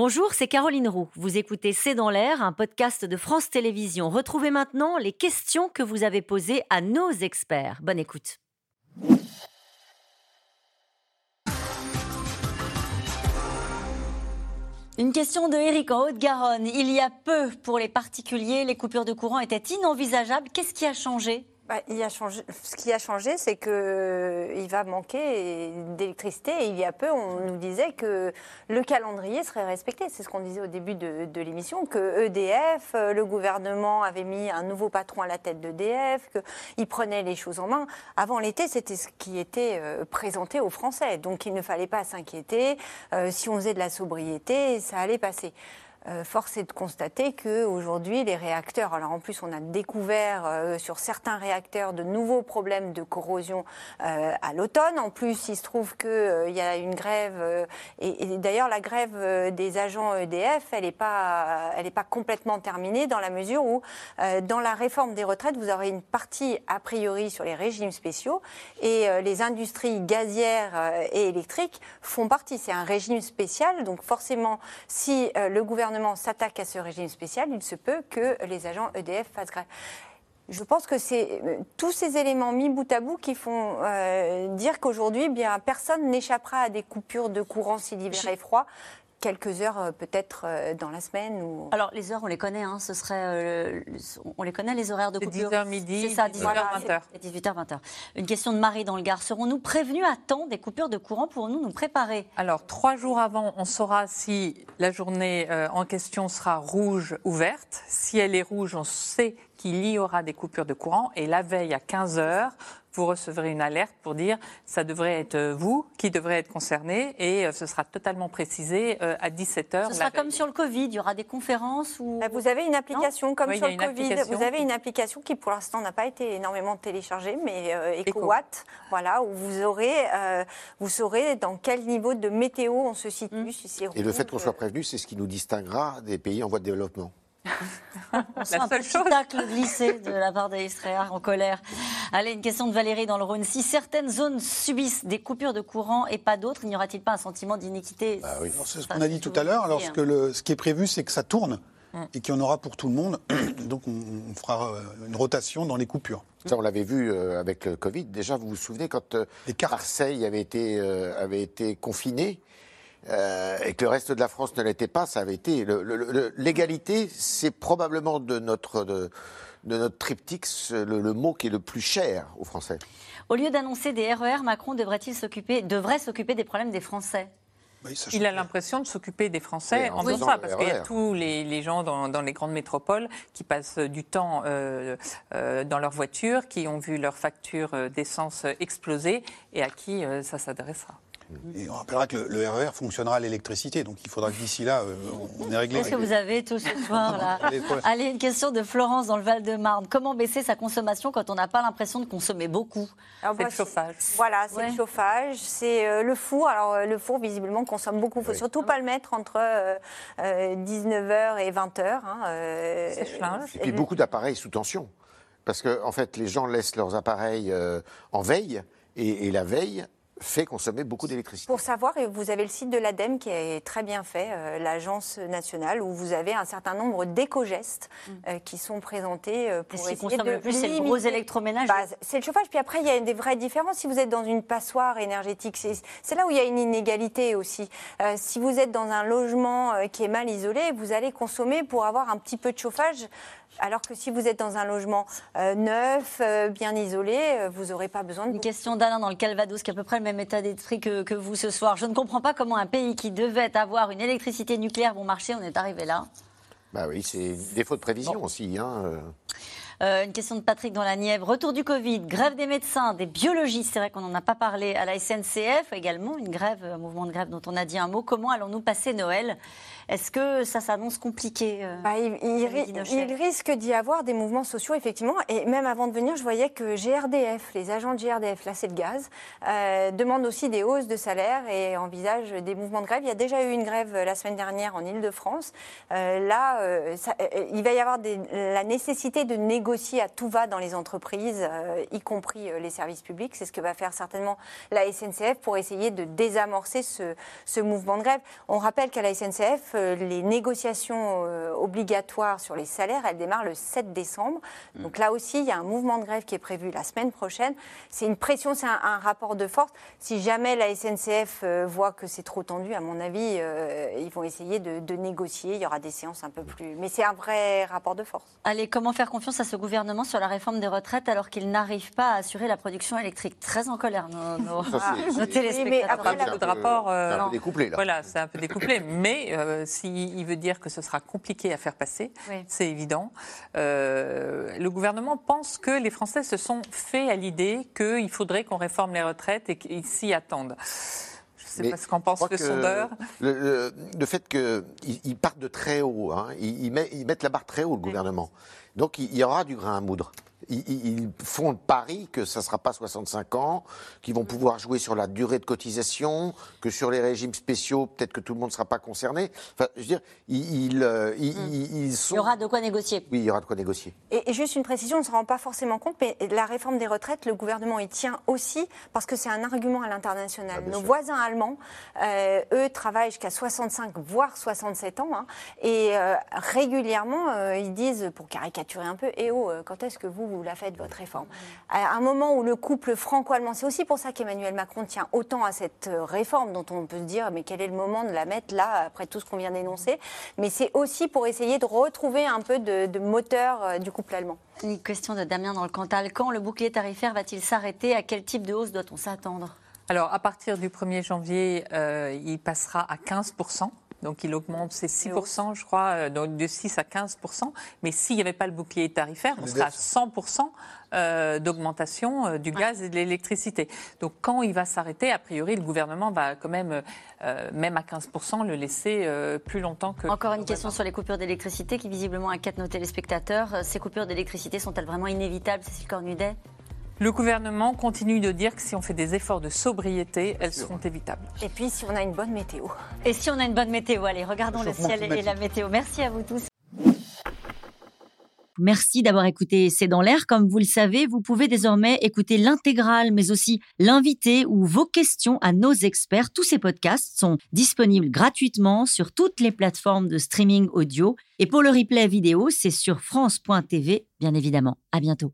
Bonjour, c'est Caroline Roux. Vous écoutez C'est dans l'air, un podcast de France Télévisions. Retrouvez maintenant les questions que vous avez posées à nos experts. Bonne écoute. Une question de Eric en Haute-Garonne. Il y a peu, pour les particuliers, les coupures de courant étaient inenvisageables. Qu'est-ce qui a changé? Bah, ce qui a changé, c'est qu'il euh, va manquer d'électricité. Il y a peu, on nous disait que le calendrier serait respecté. C'est ce qu'on disait au début de, l'émission, que EDF, euh, le gouvernement avait mis un nouveau patron à la tête d'EDF, qu'il prenait les choses en main. Avant l'été, c'était ce qui était euh, présenté aux Français. Donc il ne fallait pas s'inquiéter. si on faisait de la sobriété, ça allait passer. Euh, force est de constater qu'aujourd'hui, les réacteurs, alors en plus on a découvert euh, sur certains réacteurs de nouveaux problèmes de corrosion euh, à l'automne. En plus, il se trouve qu'il y a une grève, et, d'ailleurs la grève des agents EDF, elle n'est pas, elle pas complètement terminée dans la mesure où dans la réforme des retraites, vous aurez une partie a priori sur les régimes spéciaux et les industries gazières et électriques font partie. C'est un régime spécial, donc forcément, si le gouvernement s'attaque à ce régime spécial, il se peut que les agents EDF fassent grève. Je pense que c'est euh, tous ces éléments mis bout à bout qui font euh, dire qu'aujourd'hui, eh bien personne n'échappera à des coupures de courant si l'hiver est froid quelques heures euh, peut-être euh, dans la semaine ou... Alors les heures, on les connaît, hein, ce serait, euh, on les connaît les horaires de coupure. 10h midi, c'est ça, 18h 20h. 18h 20h. Une question de Marie dans le Gard. Serons-nous prévenus à temps des coupures de courant? Pour nous nous préparer? Alors trois jours avant, on saura si la journée en question sera rouge ou verte. Si elle est rouge, on sait qu'il y aura des coupures de courant et la veille à 15 heures, vous recevrez une alerte pour dire ça devrait être vous qui devrez être concerné et euh, ce sera totalement précisé euh, à 17h. Ce sera comme sur le Covid, il y aura des conférences ou... Bah, vous avez une application comme sur le Covid, vous avez une application qui pour l'instant n'a pas été énormément téléchargée, mais euh, EcoWatt, voilà, où vous aurez, vous saurez dans quel niveau de météo on se situe. Mmh. Si et le fait qu'on soit prévenu, c'est ce qui nous distinguera des pays en voie de développement. On sent un petit tacle glissé de la part d'Estréa en colère. Allez, une question de Valérie dans le Rhône. Si certaines zones subissent des coupures de courant et pas d'autres, n'y aura-t-il pas un sentiment d'iniquité bah C'est ce qu'on a dit tout à l'heure. Alors, ce, ce qui est prévu, c'est que ça tourne mm. et qu'il y en aura pour tout le monde. Donc, on, fera euh, une rotation dans les coupures. Ça, on l'avait vu euh, avec le Covid. Déjà, vous vous souvenez quand euh, Marseille avait été, avait été confiné euh, et que le reste de la France ne l'était pas, ça avait été. L'égalité, c'est probablement de notre, de, notre triptyque le, mot qui est le plus cher aux Français. Au lieu d'annoncer des RER, Macron devrait-il s'occuper, devrait s'occuper des problèmes des Français? Il a l'impression de s'occuper des Français en faisant ça, parce qu'il y a tous les, gens dans, les grandes métropoles qui passent du temps euh, euh, dans leur voiture, qui ont vu leur facture d'essence exploser et à qui ça s'adressera. Et on rappellera que le, RER e fonctionnera à l'électricité, donc il faudra que d'ici là, euh, on ait réglé. Qu'est-ce que vous avez tout ce soir là Allez, une question de Florence dans le Val-de-Marne. Comment baisser sa consommation quand on n'a pas l'impression de consommer beaucoup C'est le chauffage? Voilà, c'est le chauffage, c'est euh, le four. Alors euh, le four, visiblement, consomme beaucoup. Il ne faut surtout pas le mettre entre 19h et 20h. Hein, et puis beaucoup d'appareils sous tension. Parce qu'en en fait, les gens laissent leurs appareils en veille. et, la veille, fait consommer beaucoup d'électricité. Pour savoir, vous avez le site de l'ADEME qui est très bien fait, euh, l'agence nationale, où vous avez un certain nombre d'éco-gestes mm. euh, qui sont présentés euh, pour essayer de le plus, c'est le gros électroménage. Bah, c'est le chauffage. Puis après, il y a des vraies différences. Si vous êtes dans une passoire énergétique, c'est là où il y a une inégalité aussi. si vous êtes dans un logement qui est mal isolé, vous allez consommer pour avoir un petit peu de chauffage alors que si vous êtes dans un logement euh, neuf, euh, bien isolé, euh, vous n'aurez pas besoin de... Une question d'Alain dans le Calvados, qui a à peu près le même état d'esprit que, vous ce soir. Je ne comprends pas comment un pays qui devait avoir une électricité nucléaire bon marché, on est arrivé là. Bah oui, c'est défaut de prévision aussi. Hein, une question de Patrick dans la Nièvre. Retour du Covid, grève des médecins, des biologistes, c'est vrai qu'on n'en a pas parlé, à la SNCF également, une grève, un mouvement de grève dont on a dit un mot. Comment allons-nous passer Noël? Est-ce que ça s'annonce compliqué euh, bah, il, risque d'y avoir des mouvements sociaux, effectivement. Et même avant de venir, je voyais que GRDF, les agents de GRDF, là c'est le gaz, euh, demandent aussi des hausses de salaire et envisagent des mouvements de grève. Il y a déjà eu une grève la semaine dernière en Ile-de-France. Euh, là, il va y avoir la nécessité de négocier à tout va dans les entreprises, euh, y compris les services publics. C'est ce que va faire certainement la SNCF pour essayer de désamorcer ce, ce mouvement de grève. On rappelle qu'à la SNCF, les négociations obligatoires sur les salaires, elles démarrent le 7 décembre. Mm. Donc là aussi, il y a un mouvement de grève qui est prévu la semaine prochaine. C'est une pression, c'est un, rapport de force. Si jamais la SNCF voit que c'est trop tendu, à mon avis, ils vont essayer de, de négocier. Il y aura des séances un peu plus. Mais c'est un vrai rapport de force. Allez, comment faire confiance à ce gouvernement sur la réforme des retraites alors qu'il n'arrive pas à assurer la production électrique? Très en colère, nos, nos, nos téléspectateurs. Mais après, la... de rapport. Euh, un peu découplé, là. Voilà, c'est un peu découplé. mais euh, s'il veut dire que ce sera compliqué à faire passer, c'est évident. Euh, le gouvernement pense que les Français se sont fait à l'idée qu'il faudrait qu'on réforme les retraites et qu'ils s'y attendent. C'est parce qu'en pense le sondeur. Le, le, fait qu'ils partent de très haut, hein, ils, ils, mettent la barre très haut, le gouvernement. Donc il y aura du grain à moudre ils, font le pari que ça ne sera pas 65 ans, qu'ils vont pouvoir jouer sur la durée de cotisation, que sur les régimes spéciaux, peut-être que tout le monde ne sera pas concerné. Enfin, je veux dire, ils, euh, hmm. sont... Il y aura de quoi négocier. Oui, il y aura de quoi négocier. Et, juste une précision, on ne se rend pas forcément compte, mais la réforme des retraites, le gouvernement y tient aussi parce que c'est un argument à l'international. Ah, Nos voisins allemands, euh, eux, travaillent jusqu'à 65, voire 67 ans, hein, et euh, régulièrement, ils disent, pour caricaturer un peu, eh oh, quand est-ce que vous, vous la faites, votre réforme. À un moment où le couple franco-allemand, c'est aussi pour ça qu'Emmanuel Macron tient autant à cette euh, réforme dont on peut se dire, mais quel est le moment de la mettre là, après tout ce qu'on vient d'énoncer? Mais c'est aussi pour essayer de retrouver un peu de, moteur euh, du couple allemand. Une question de Damien dans le Cantal. Quand le bouclier tarifaire va-t-il s'arrêter? À quel type de hausse doit-on s'attendre? Alors, à partir du 1er janvier, euh, il passera à 15 donc il augmente, c'est 6%, je crois, euh, donc de 6 à 15%. Mais s'il n'y avait pas le bouclier tarifaire, on serait à 100% euh, d'augmentation euh, du gaz et de l'électricité. Donc quand il va s'arrêter, a priori, le gouvernement va quand même, même à 15%, le laisser plus longtemps que... Encore une question sur les coupures d'électricité qui visiblement inquiètent nos téléspectateurs. Ces coupures d'électricité sont-elles vraiment inévitables, Cécile Cornudet? Le gouvernement continue de dire que si on fait des efforts de sobriété, elles seront évitables. Et puis si on a une bonne météo. Et si on a une bonne météo, allez, regardons le ciel et la météo. Merci à vous tous. Merci d'avoir écouté C'est dans l'air. Comme vous le savez, vous pouvez désormais écouter l'intégrale, mais aussi l'invité ou vos questions à nos experts. Tous ces podcasts sont disponibles gratuitement sur toutes les plateformes de streaming audio. Et pour le replay vidéo, c'est sur France.tv, bien évidemment. À bientôt.